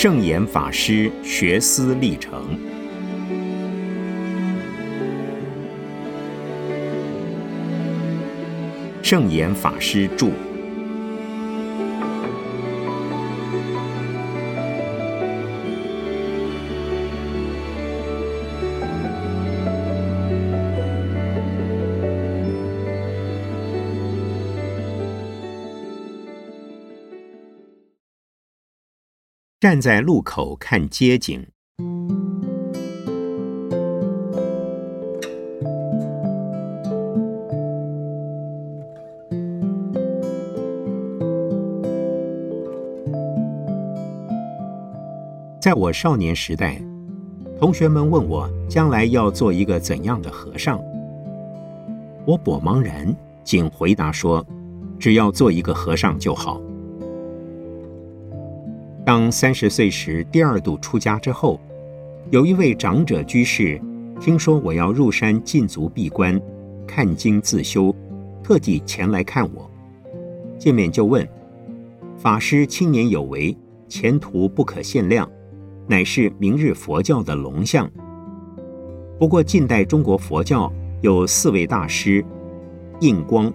圣严法师学思历程。圣严法师著。站在路口看街景。在我少年时代，同学们问我将来要做一个怎样的和尚，我果茫然，仅回答说：“只要做一个和尚就好。”当三十岁时第二度出家之后，有一位长者居士听说我要入山禁足闭关、看经自修，特地前来看我。见面就问：“法师青年有为，前途不可限量，乃是明日佛教的龙象。不过近代中国佛教有四位大师：印光、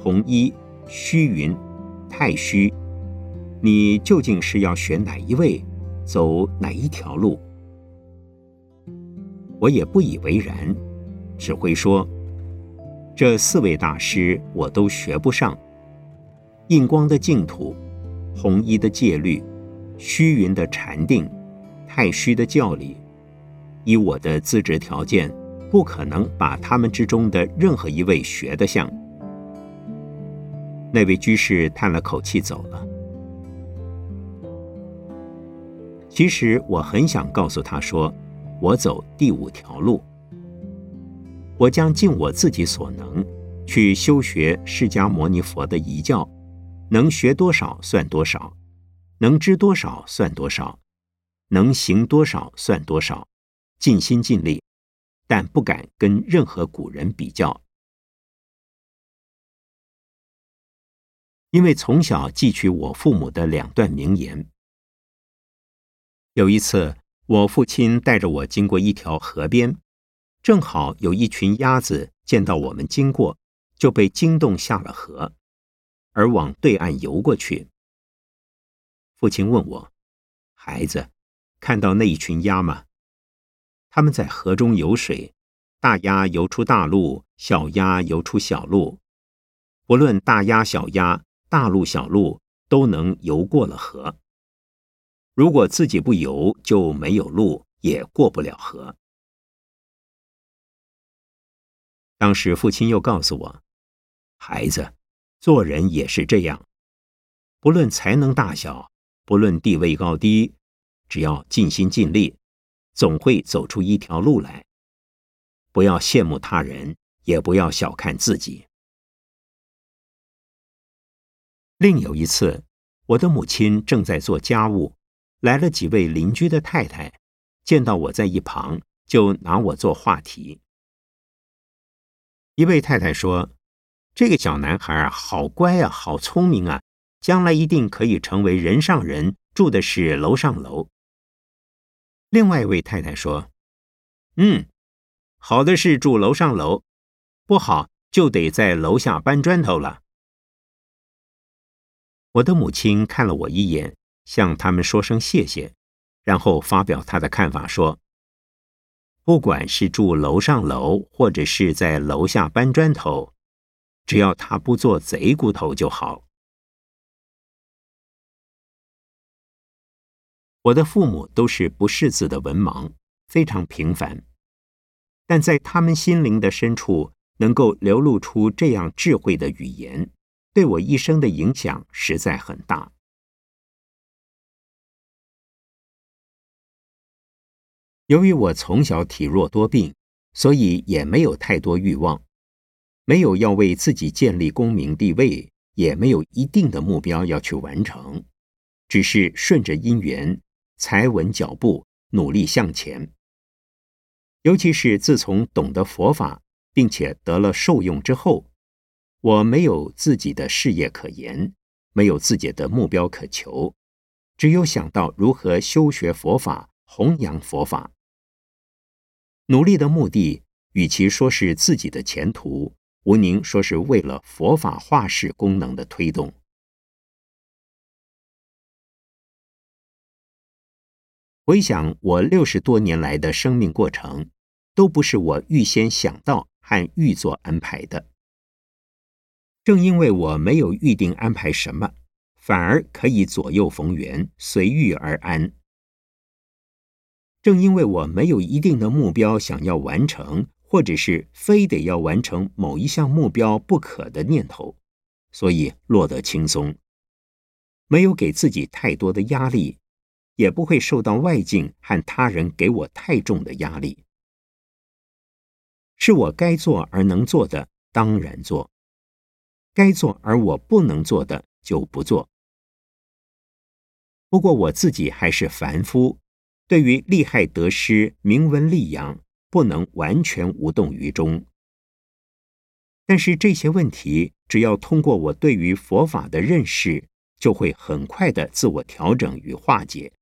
弘一、虚云、太虚。”你究竟是要选哪一位，走哪一条路？我也不以为然，只会说：这四位大师我都学不上。印光的净土，弘一的戒律，虚云的禅定，太虚的教理，以我的资质条件，不可能把他们之中的任何一位学得像。那位居士叹了口气走了。其实我很想告诉他说：“我走第五条路，我将尽我自己所能去修学释迦牟尼佛的遗教，能学多少算多少，能知多少算多少，能行多少算多少，尽心尽力，但不敢跟任何古人比较，因为从小记取我父母的两段名言。”有一次，我父亲带着我经过一条河边，正好有一群鸭子见到我们经过，就被惊动下了河，而往对岸游过去。父亲问我：“孩子，看到那一群鸭吗？他们在河中游水，大鸭游出大路，小鸭游出小路，不论大鸭小鸭，大路小路都能游过了河。”如果自己不游，就没有路，也过不了河。当时父亲又告诉我：“孩子，做人也是这样，不论才能大小，不论地位高低，只要尽心尽力，总会走出一条路来。不要羡慕他人，也不要小看自己。”另有一次，我的母亲正在做家务。来了几位邻居的太太，见到我在一旁，就拿我做话题。一位太太说：“这个小男孩啊，好乖啊，好聪明啊，将来一定可以成为人上人，住的是楼上楼。”另外一位太太说：“嗯，好的是住楼上楼，不好就得在楼下搬砖头了。”我的母亲看了我一眼。向他们说声谢谢，然后发表他的看法说：“不管是住楼上楼，或者是在楼下搬砖头，只要他不做贼骨头就好。”我的父母都是不识字的文盲，非常平凡，但在他们心灵的深处，能够流露出这样智慧的语言，对我一生的影响实在很大。由于我从小体弱多病，所以也没有太多欲望，没有要为自己建立功名地位，也没有一定的目标要去完成，只是顺着因缘，踩稳脚步，努力向前。尤其是自从懂得佛法，并且得了受用之后，我没有自己的事业可言，没有自己的目标可求，只有想到如何修学佛法、弘扬佛法。努力的目的，与其说是自己的前途，无宁说是为了佛法化世功能的推动。回想我六十多年来的生命过程，都不是我预先想到和预做安排的。正因为我没有预定安排什么，反而可以左右逢源，随遇而安。正因为我没有一定的目标想要完成，或者是非得要完成某一项目标不可的念头，所以落得轻松，没有给自己太多的压力。也不会受到外境和他人给我太重的压力，是我该做而能做的当然做，该做而我不能做的就不做。不过我自己还是凡夫，对于利害得失、名闻利养，不能完全无动于衷。但是这些问题，只要通过我对于佛法的认识，就会很快的自我调整与化解。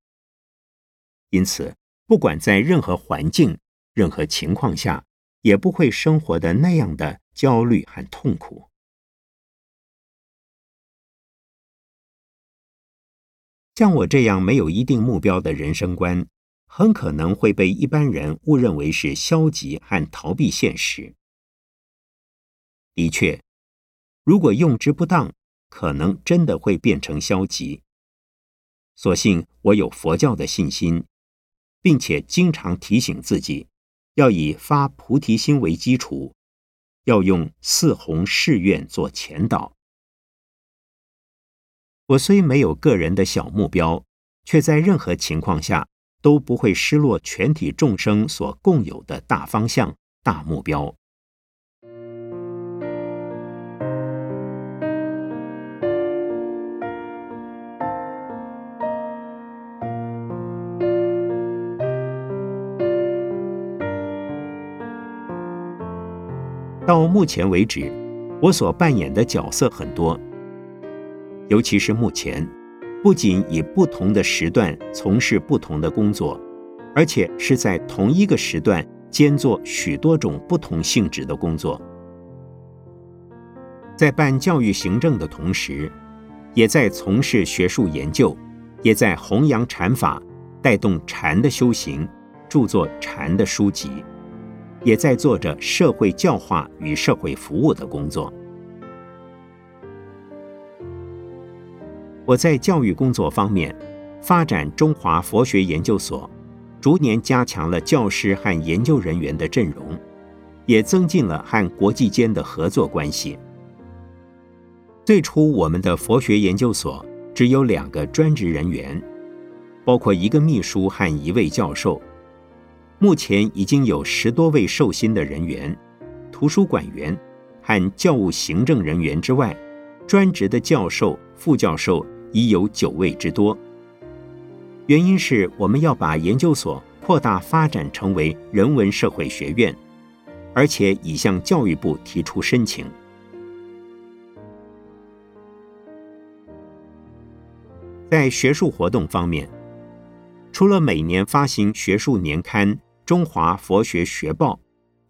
因此，不管在任何环境、任何情况下，也不会生活的那样的焦虑和痛苦。像我这样没有一定目标的人生观，很可能会被一般人误认为是消极和逃避现实。的确，如果用之不当，可能真的会变成消极。所幸我有佛教的信心。并且经常提醒自己，要以发菩提心为基础，要用四弘誓愿做前导。我虽没有个人的小目标，却在任何情况下都不会失落全体众生所共有的大方向、大目标。到目前为止，我所扮演的角色很多，尤其是目前，不仅以不同的时段从事不同的工作，而且是在同一个时段兼做许多种不同性质的工作。在办教育行政的同时，也在从事学术研究，也在弘扬禅法，带动禅的修行，著作禅的书籍。也在做着社会教化与社会服务的工作。我在教育工作方面，发展中华佛学研究所，逐年加强了教师和研究人员的阵容，也增进了和国际间的合作关系。最初，我们的佛学研究所只有两个专职人员，包括一个秘书和一位教授。目前已经有十多位受薪的人员，图书馆员和教务行政人员之外，专职的教授、副教授已有九位之多。原因是我们要把研究所扩大发展成为人文社会学院，而且已向教育部提出申请。在学术活动方面，除了每年发行学术年刊。中华佛学学报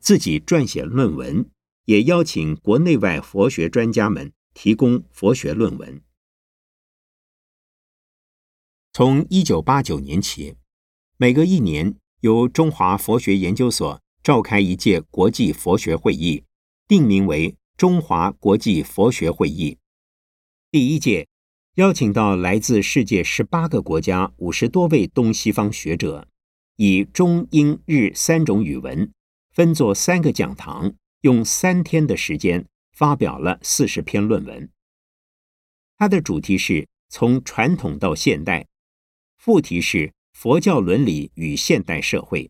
自己撰写论文，也邀请国内外佛学专家们提供佛学论文。从一九八九年起，每隔一年由中华佛学研究所召开一届国际佛学会议，定名为中华国际佛学会议。第一届邀请到来自世界十八个国家五十多位东西方学者。以中英日三种语文分作三个讲堂，用三天的时间发表了四十篇论文。它的主题是从传统到现代，副题是佛教伦理与现代社会。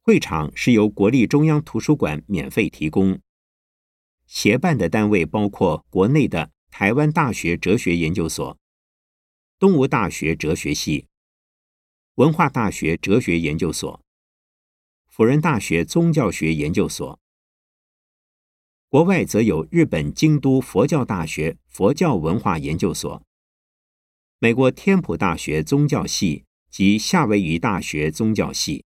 会场是由国立中央图书馆免费提供，协办的单位包括国内的台湾大学哲学研究所、东吴大学哲学系。文化大学哲学研究所、辅仁大学宗教学研究所，国外则有日本京都佛教大学佛教文化研究所、美国天普大学宗教系及夏威夷大学宗教系。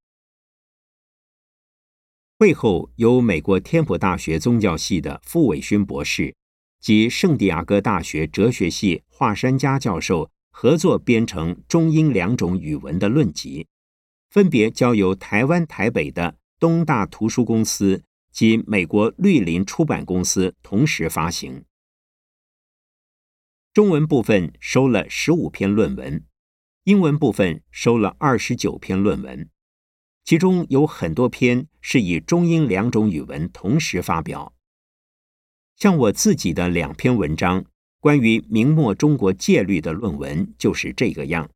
会后，由美国天普大学宗教系的傅伟勋博士及圣地亚哥大学哲学系华山家教授合作编成中英两种语文的论集，分别交由台湾台北的东大图书公司及美国绿林出版公司同时发行。中文部分收了十五篇论文，英文部分收了二十九篇论文。其中有很多篇是以中英两种语文同时发表，像我自己的两篇文章关于明末中国戒律的论文就是这个样。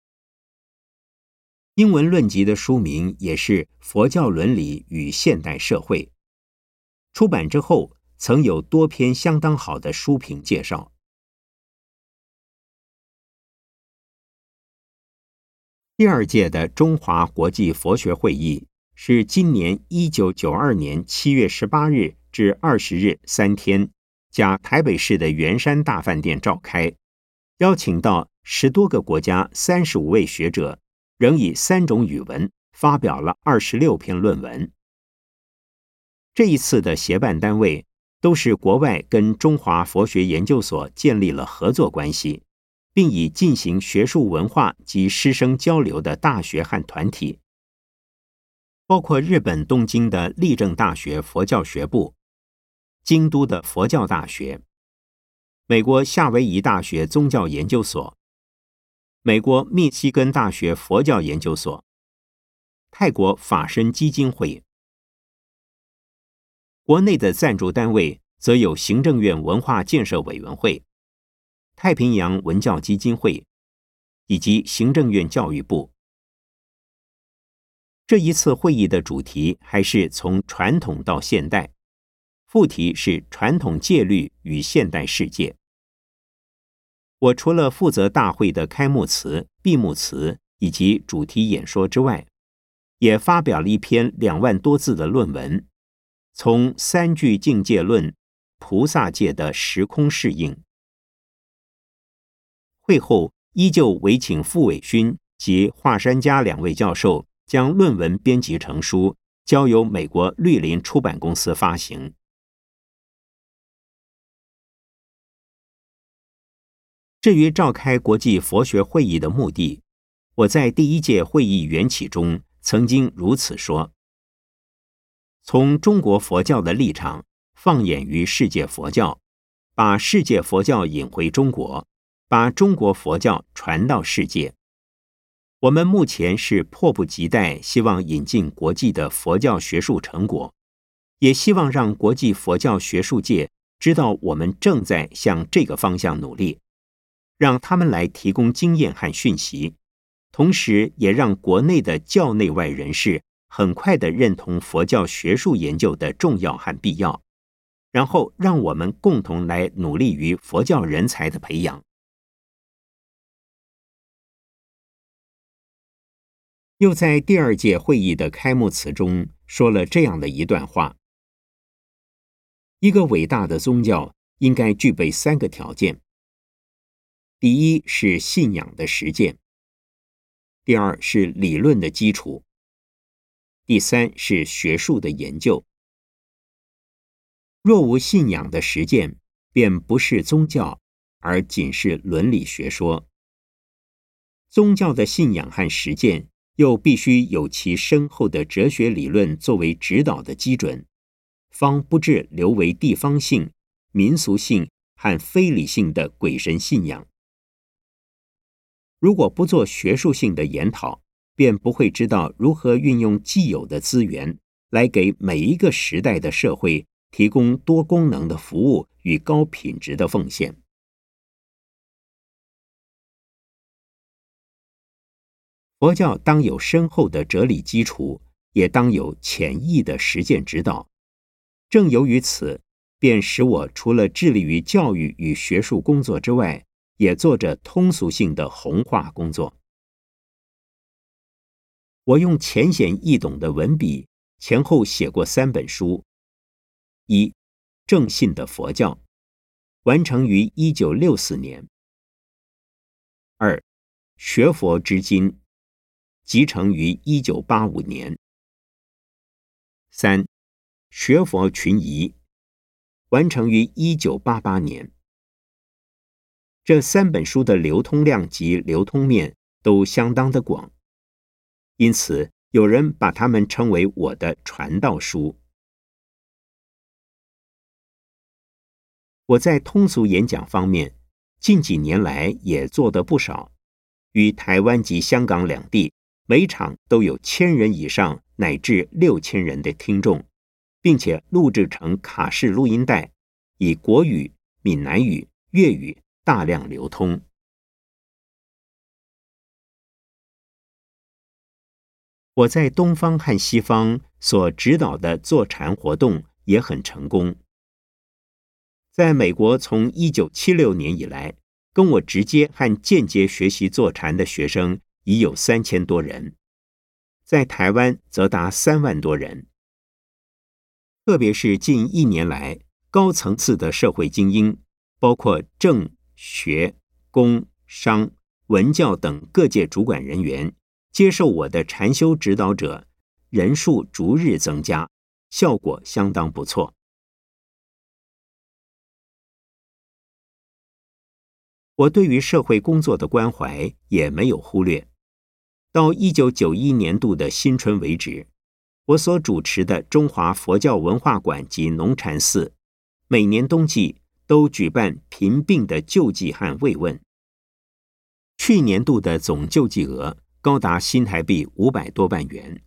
英文论集的书名也是《佛教伦理与现代社会》，出版之后曾有多篇相当好的书评介绍。第二届的中华国际佛学会议是今年一九九二年七月十八日至二十日三天，加台北市的圆山大饭店召开，邀请到十多个国家三十五位学者，仍以三种语文发表了二十六篇论文。这一次的协办单位都是国外跟中华佛学研究所建立了合作关系。并以进行学术文化及师生交流的大学和团体，包括日本东京的立正大学佛教学部、京都的佛教大学、美国夏威夷大学宗教研究所、美国密西根大学佛教研究所、泰国法身基金会。国内的赞助单位则有行政院文化建设委员会。太平洋文教基金会以及行政院教育部，这一次会议的主题还是从传统到现代，副题是传统戒律与现代世界。我除了负责大会的开幕词、闭幕词以及主题演说之外，也发表了一篇两万多字的论文，从三句境界论、菩萨界的时空适应。会后，依旧委请傅伟勋及华山家两位教授将论文编辑成书，交由美国绿林出版公司发行。至于召开国际佛学会议的目的，我在第一届会议缘起中曾经如此说：从中国佛教的立场，放眼于世界佛教，把世界佛教引回中国。把中国佛教传到世界，我们目前是迫不及待，希望引进国际的佛教学术成果，也希望让国际佛教学术界知道我们正在向这个方向努力，让他们来提供经验和讯息，同时也让国内的教内外人士很快的认同佛教学术研究的重要和必要，然后让我们共同来努力于佛教人才的培养。又在第二届会议的开幕词中说了这样的一段话：一个伟大的宗教应该具备三个条件。第一是信仰的实践，第二是理论的基础，第三是学术的研究。若无信仰的实践，便不是宗教，而仅是伦理学说。宗教的信仰和实践。又必须有其深厚的哲学理论作为指导的基准，方不致留为地方性、民俗性和非理性的鬼神信仰。如果不做学术性的研讨，便不会知道如何运用既有的资源，来给每一个时代的社会提供多功能的服务与高品质的奉献。佛教当有深厚的哲理基础，也当有浅易的实践指导。正由于此，便使我除了致力于教育与学术工作之外，也做着通俗性的弘化工作。我用浅显易懂的文笔，前后写过三本书：一《正信的佛教》，完成于一九六四年；二《学佛之经，集成于一九八五年。三、学佛群疑，完成于一九八八年。这三本书的流通量及流通面都相当的广，因此有人把它们称为我的传道书。我在通俗演讲方面，近几年来也做得不少，与台湾及香港两地每场都有千人以上乃至六千人的听众，并且录制成卡式录音带，以国语、闽南语、粤语。大量流通。我在东方和西方所指导的坐禅活动也很成功。在美国，从一九七六年以来，跟我直接和间接学习坐禅的学生已有三千多人；在台湾，则达三万多人。特别是近一年来，高层次的社会精英，包括政。学、工、商、文教等各界主管人员接受我的禅修指导者人数逐日增加，效果相当不错。我对于社会工作的关怀也没有忽略。到一九九一年度的新春为止，我所主持的中华佛教文化馆及农禅寺，每年冬季。都举办贫病的救济和慰问。去年度的总救济额高达新台币五百多万元，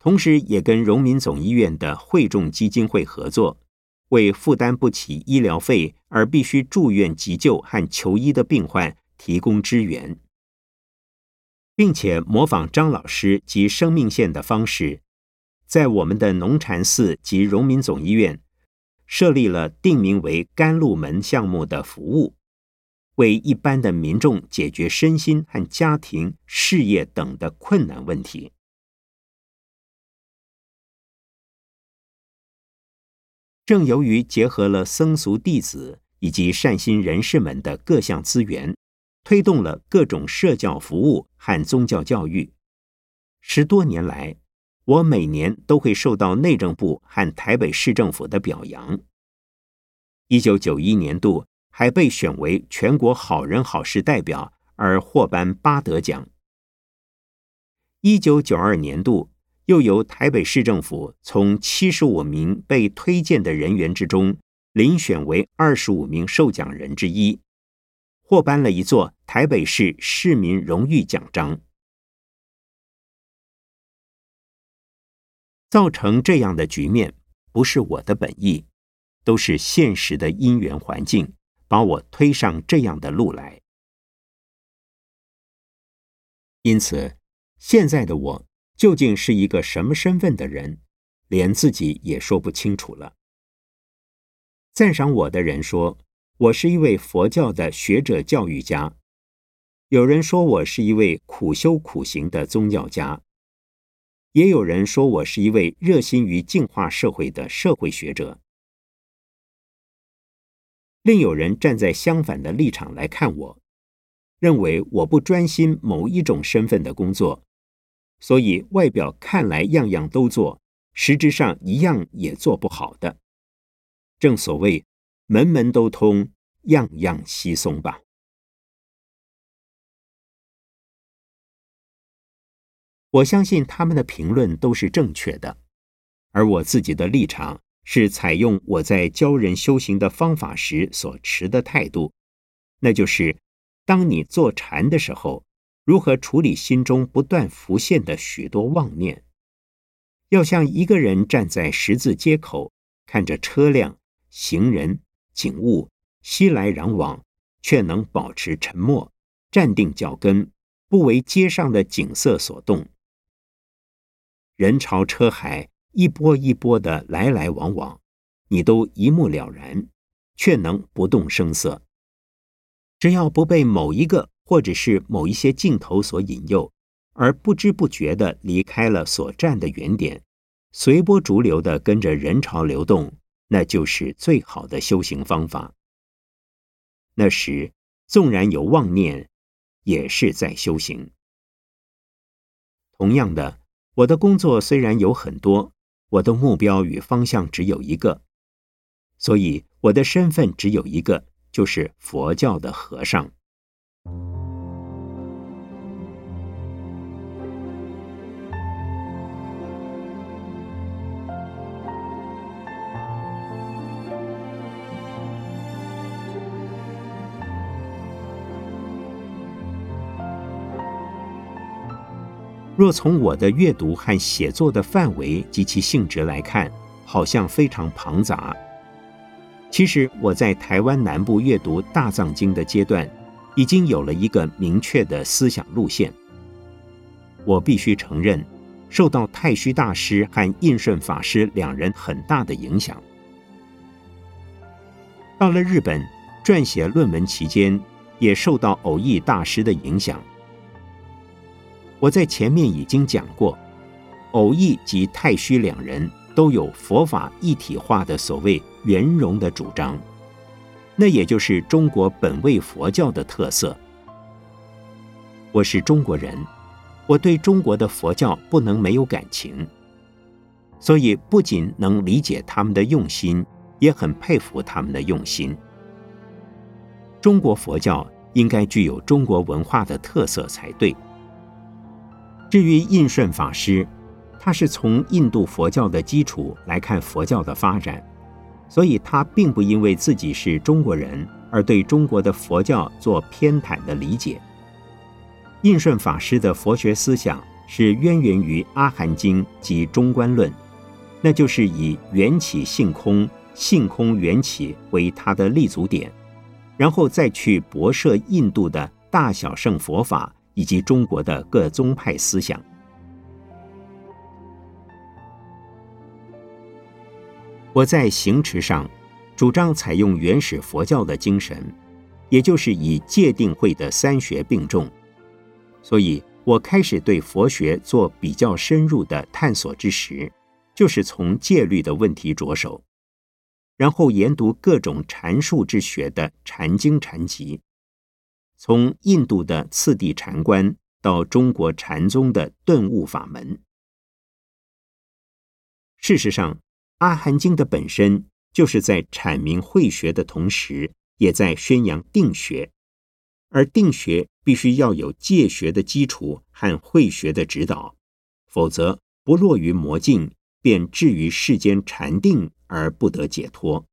同时也跟荣民总医院的惠众基金会合作，为负担不起医疗费而必须住院急救和求医的病患提供支援，并且模仿张老师及生命线的方式，在我们的农禅寺及荣民总医院。设立了定名为“甘露门”项目的服务，为一般的民众解决身心和家庭、事业等的困难问题。正由于结合了僧俗弟子以及善心人士们的各项资源，推动了各种社教服务和宗教教育，十多年来。我每年都会受到内政部和台北市政府的表扬。一九九一年度还被选为全国好人好事代表而获颁八德奖。一九九二年度又由台北市政府从七十五名被推荐的人员之中遴选为二十五名受奖人之一，获颁了一座台北市市民荣誉奖章。造成这样的局面，不是我的本意，都是现实的因缘环境把我推上这样的路来。因此，现在的我究竟是一个什么身份的人，连自己也说不清楚了。赞赏我的人说，我是一位佛教的学者教育家；有人说我是一位苦修苦行的宗教家。也有人说我是一位热心于净化社会的社会学者，另有人站在相反的立场来看我，认为我不专心某一种身份的工作，所以外表看来样样都做，实质上一样也做不好的。正所谓门门都通，样样稀松吧。我相信他们的评论都是正确的，而我自己的立场是采用我在教人修行的方法时所持的态度，那就是：当你坐禅的时候，如何处理心中不断浮现的许多妄念？要像一个人站在十字街口，看着车辆、行人、景物熙来攘往，却能保持沉默，站定脚跟，不为街上的景色所动。人潮车海，一波一波的来来往往，你都一目了然，却能不动声色。只要不被某一个或者是某一些镜头所引诱，而不知不觉的离开了所站的原点，随波逐流的跟着人潮流动，那就是最好的修行方法。那时，纵然有妄念，也是在修行。同样的，我的工作虽然有很多，我的目标与方向只有一个，所以我的身份只有一个，就是佛教的和尚。若从我的阅读和写作的范围及其性质来看，好像非常庞杂。其实我在台湾南部阅读大藏经的阶段，已经有了一个明确的思想路线。我必须承认，受到太虚大师和印顺法师两人很大的影响。到了日本，撰写论文期间，也受到偶益大师的影响。我在前面已经讲过，偶益及太虚两人都有佛法一体化的所谓圆融的主张，那也就是中国本位佛教的特色。我是中国人，我对中国的佛教不能没有感情，所以不仅能理解他们的用心，也很佩服他们的用心。中国佛教应该具有中国文化的特色才对。至于印顺法师，他是从印度佛教的基础来看佛教的发展，所以他并不因为自己是中国人而对中国的佛教做偏袒的理解。印顺法师的佛学思想是渊源于《阿含经》及《中观论》，那就是以缘起性空、性空缘起为他的立足点，然后再去博涉印度的大小乘佛法。以及中国的各宗派思想，我在行持上主张采用原始佛教的精神，也就是以戒定慧的三学并重。所以我开始对佛学做比较深入的探索之时，就是从戒律的问题着手，然后研读各种禅术之学的禅经禅集。从印度的次第禅观到中国禅宗的顿悟法门，事实上，《阿含经》的本身就是在阐明慧学的同时，也在宣扬定学，而定学必须要有戒学的基础和慧学的指导，否则不落于魔境，便至于世间禅定而不得解脱。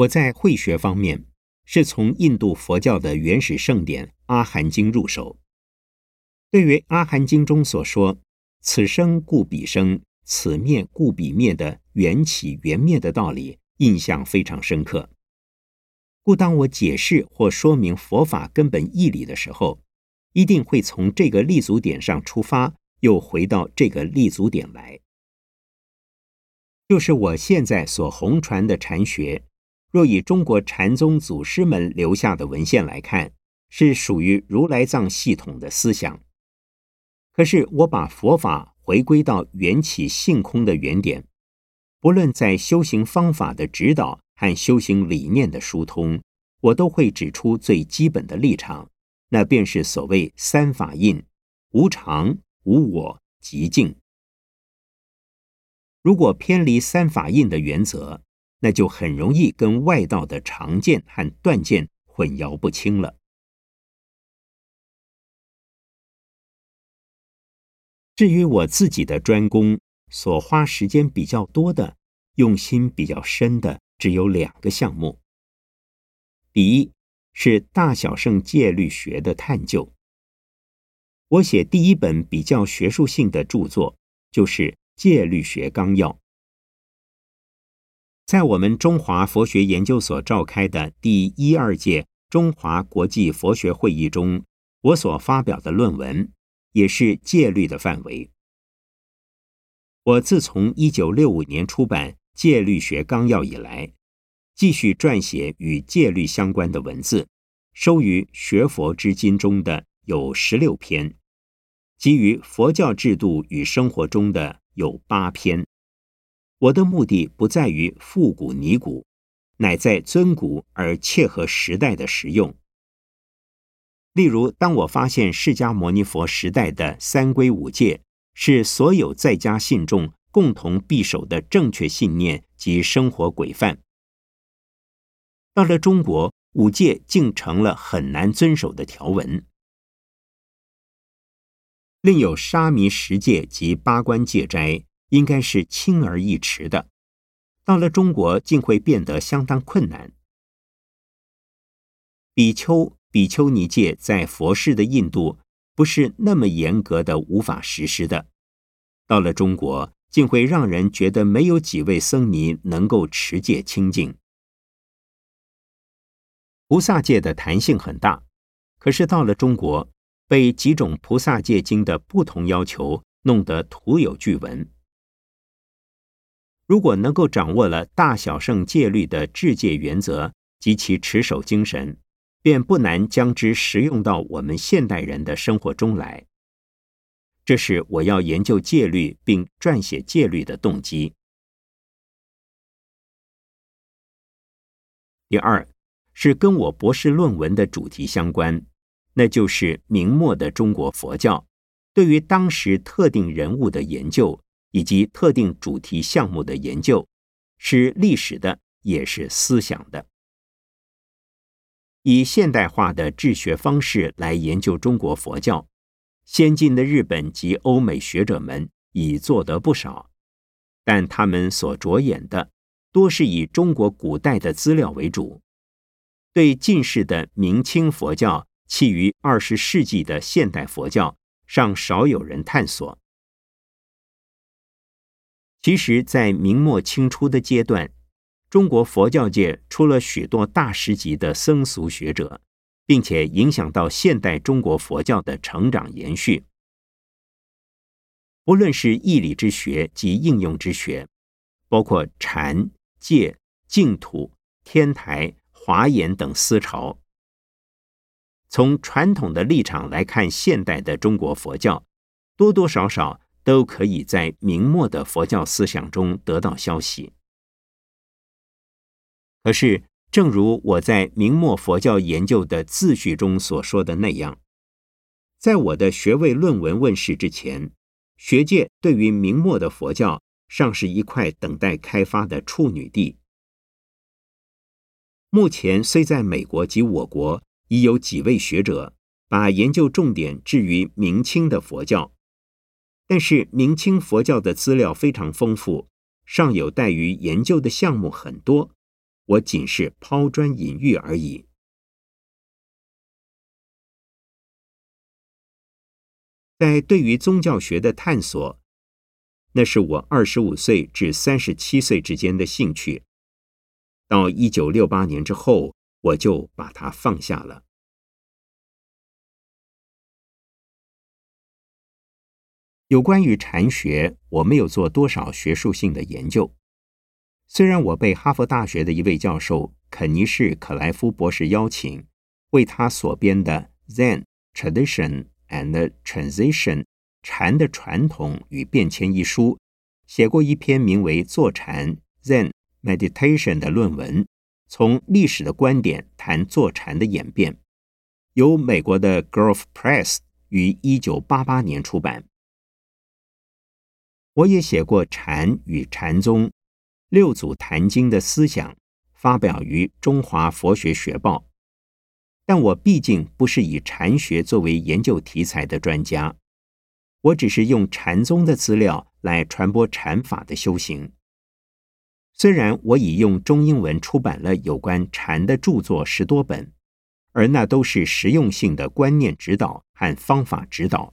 我在慧学方面是从印度佛教的原始圣典《阿含经》入手。对于《阿含经》中所说“此生故彼生，此灭故彼灭”的缘起缘灭的道理，印象非常深刻。故当我解释或说明佛法根本义理的时候，一定会从这个立足点上出发，又回到这个立足点来，就是我现在所弘传的禅学。若以中国禅宗祖师们留下的文献来看，是属于如来藏系统的思想。可是我把佛法回归到缘起性空的原点，不论在修行方法的指导和修行理念的疏通，我都会指出最基本的立场，那便是所谓三法印：无常、无我、极静。如果偏离三法印的原则，那就很容易跟外道的长见和断见混淆不清了。至于我自己的专攻，所花时间比较多的、用心比较深的，只有两个项目。第一是大小圣戒律学的探究。我写第一本比较学术性的著作，就是《戒律学纲要》。在我们中华佛学研究所召开的第一二届中华国际佛学会议中，我所发表的论文也是戒律的范围。我自从一九六五年出版《戒律学纲要》以来，继续撰写与戒律相关的文字，收于《学佛之经》中的有十六篇，基于佛教制度与生活中的有八篇。我的目的不在于复古泥古，乃在尊古而切合时代的实用。例如，当我发现释迦牟尼佛时代的三规五戒是所有在家信众共同必守的正确信念及生活规范，到了中国，五戒竟成了很难遵守的条文。另有沙弥十戒及八关戒斋，应该是轻而易持的，到了中国竟会变得相当困难。比丘、比丘尼戒在佛世的印度不是那么严格的，无法实施的，到了中国竟会让人觉得没有几位僧尼能够持戒清净。菩萨戒的弹性很大，可是到了中国。被几种菩萨戒经的不同要求弄得徒有句文。如果能够掌握了大小圣戒律的制戒原则及其持守精神，便不难将之实用到我们现代人的生活中来。这是我要研究戒律并撰写戒律的动机。第二，是跟我博士论文的主题相关。那就是明末的中国佛教对于当时特定人物的研究，以及特定主题项目的研究，是历史的，也是思想的。以现代化的治学方式来研究中国佛教，先进的日本及欧美学者们已做得不少，但他们所着眼的多是以中国古代的资料为主，对近世的明清佛教。其余二十世纪的现代佛教尚少有人探索。其实，在明末清初的阶段，中国佛教界出了许多大师级的僧俗学者，并且影响到现代中国佛教的成长延续。不论是义理之学及应用之学，包括禅、戒、净土、天台、华严等思潮。从传统的立场来看，现代的中国佛教多多少少都可以在明末的佛教思想中得到消息。可是，正如我在明末佛教研究的自序中所说的那样，在我的学位论文问世之前，学界对于明末的佛教尚是一块等待开发的处女地。目前虽在美国及我国。已有几位学者把研究重点置于明清的佛教，但是明清佛教的资料非常丰富，尚有待于研究的项目很多。我仅是抛砖引玉而已。在对于宗教学的探索，那是我二十五岁至三十七岁之间的兴趣。到一九六八年之后。我就把它放下了。有关于禅学，我没有做多少学术性的研究。虽然我被哈佛大学的一位教授肯尼士·可莱夫博士邀请，为他所编的《Zen Tradition and Transition：禅的传统与变迁》一书，写过一篇名为《坐禅 Zen Meditation》的论文。从历史的观点谈坐禅的演变，由美国的 Grove Press 于一九八八年出版。我也写过禅与禅宗、六祖坛经的思想，发表于《中华佛学学报》。但我毕竟不是以禅学作为研究题材的专家，我只是用禅宗的资料来传播禅法的修行。虽然我已用中英文出版了有关禅的著作十多本，而那都是实用性的观念指导和方法指导。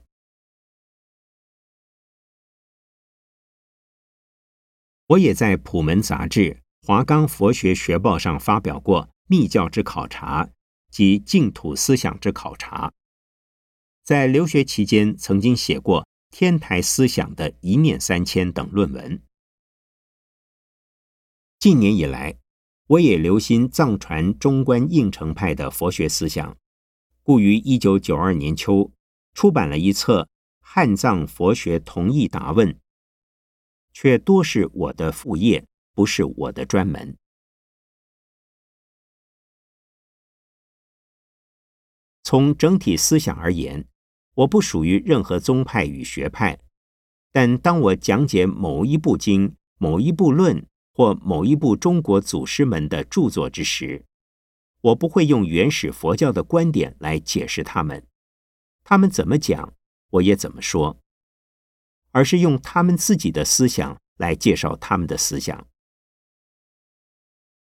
我也在《普门杂志》《华冈佛学学报》上发表过密教之考察及净土思想之考察，在留学期间曾经写过天台思想的一念三千等论文。近年以来，我也留心藏传中观应成派的佛学思想，故于一九九二年秋出版了一册《汉藏佛学同义答问》，却多是我的副业不是我的专门。从整体思想而言我不属于任何宗派与学派但当我讲解某一部经某一部论或某一部中国祖师们的著作之时我不会用原始佛教的观点来解释他们。他们怎么讲我也怎么说。而是用他们自己的思想来介绍他们的思想。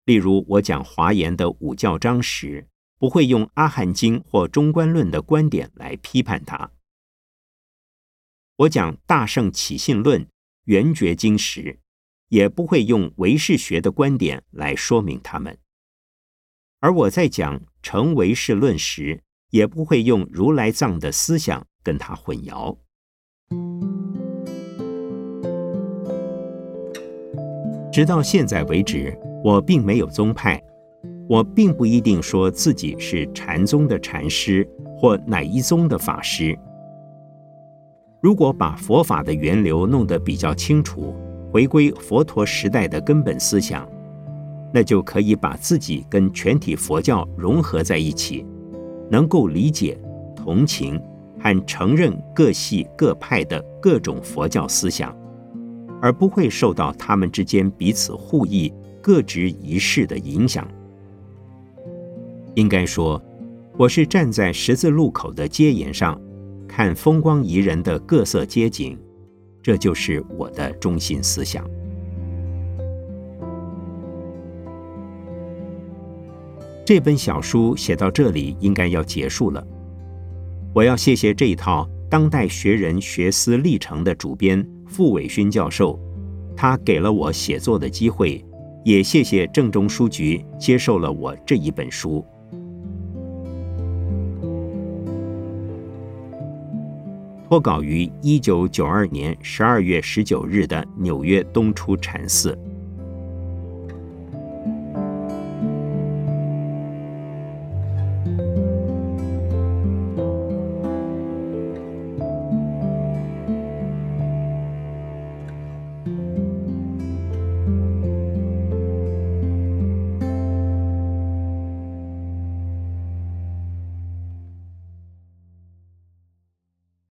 例如，我讲华严的五教章时，不会用阿含经或中观论的观点来批判它。我讲《大圣起信论》《圆觉经》时，也不会用唯识学的观点来说明他们；而我在讲《成唯识论》时，也不会用如来藏的思想跟它混淆。直到现在为止，我并没有宗派，我并不一定说自己是禅宗的禅师或哪一宗的法师。如果把佛法的源流弄得比较清楚，回归佛陀时代的根本思想，那就可以把自己跟全体佛教融合在一起，能够理解、同情和承认各系各派的各种佛教思想，而不会受到他们之间彼此互益、各执一事的影响。应该说，我是站在十字路口的街沿上。看风光宜人的各色街景，这就是我的中心思想。这本小书写到这里，应该要结束了。我要谢谢这一套《当代学人学思历程》的主编傅伟勋教授，他给了我写作的机会，也谢谢正中书局接受了我这一本书。脱稿于一九九二年十二月十九日的纽约东出禅寺。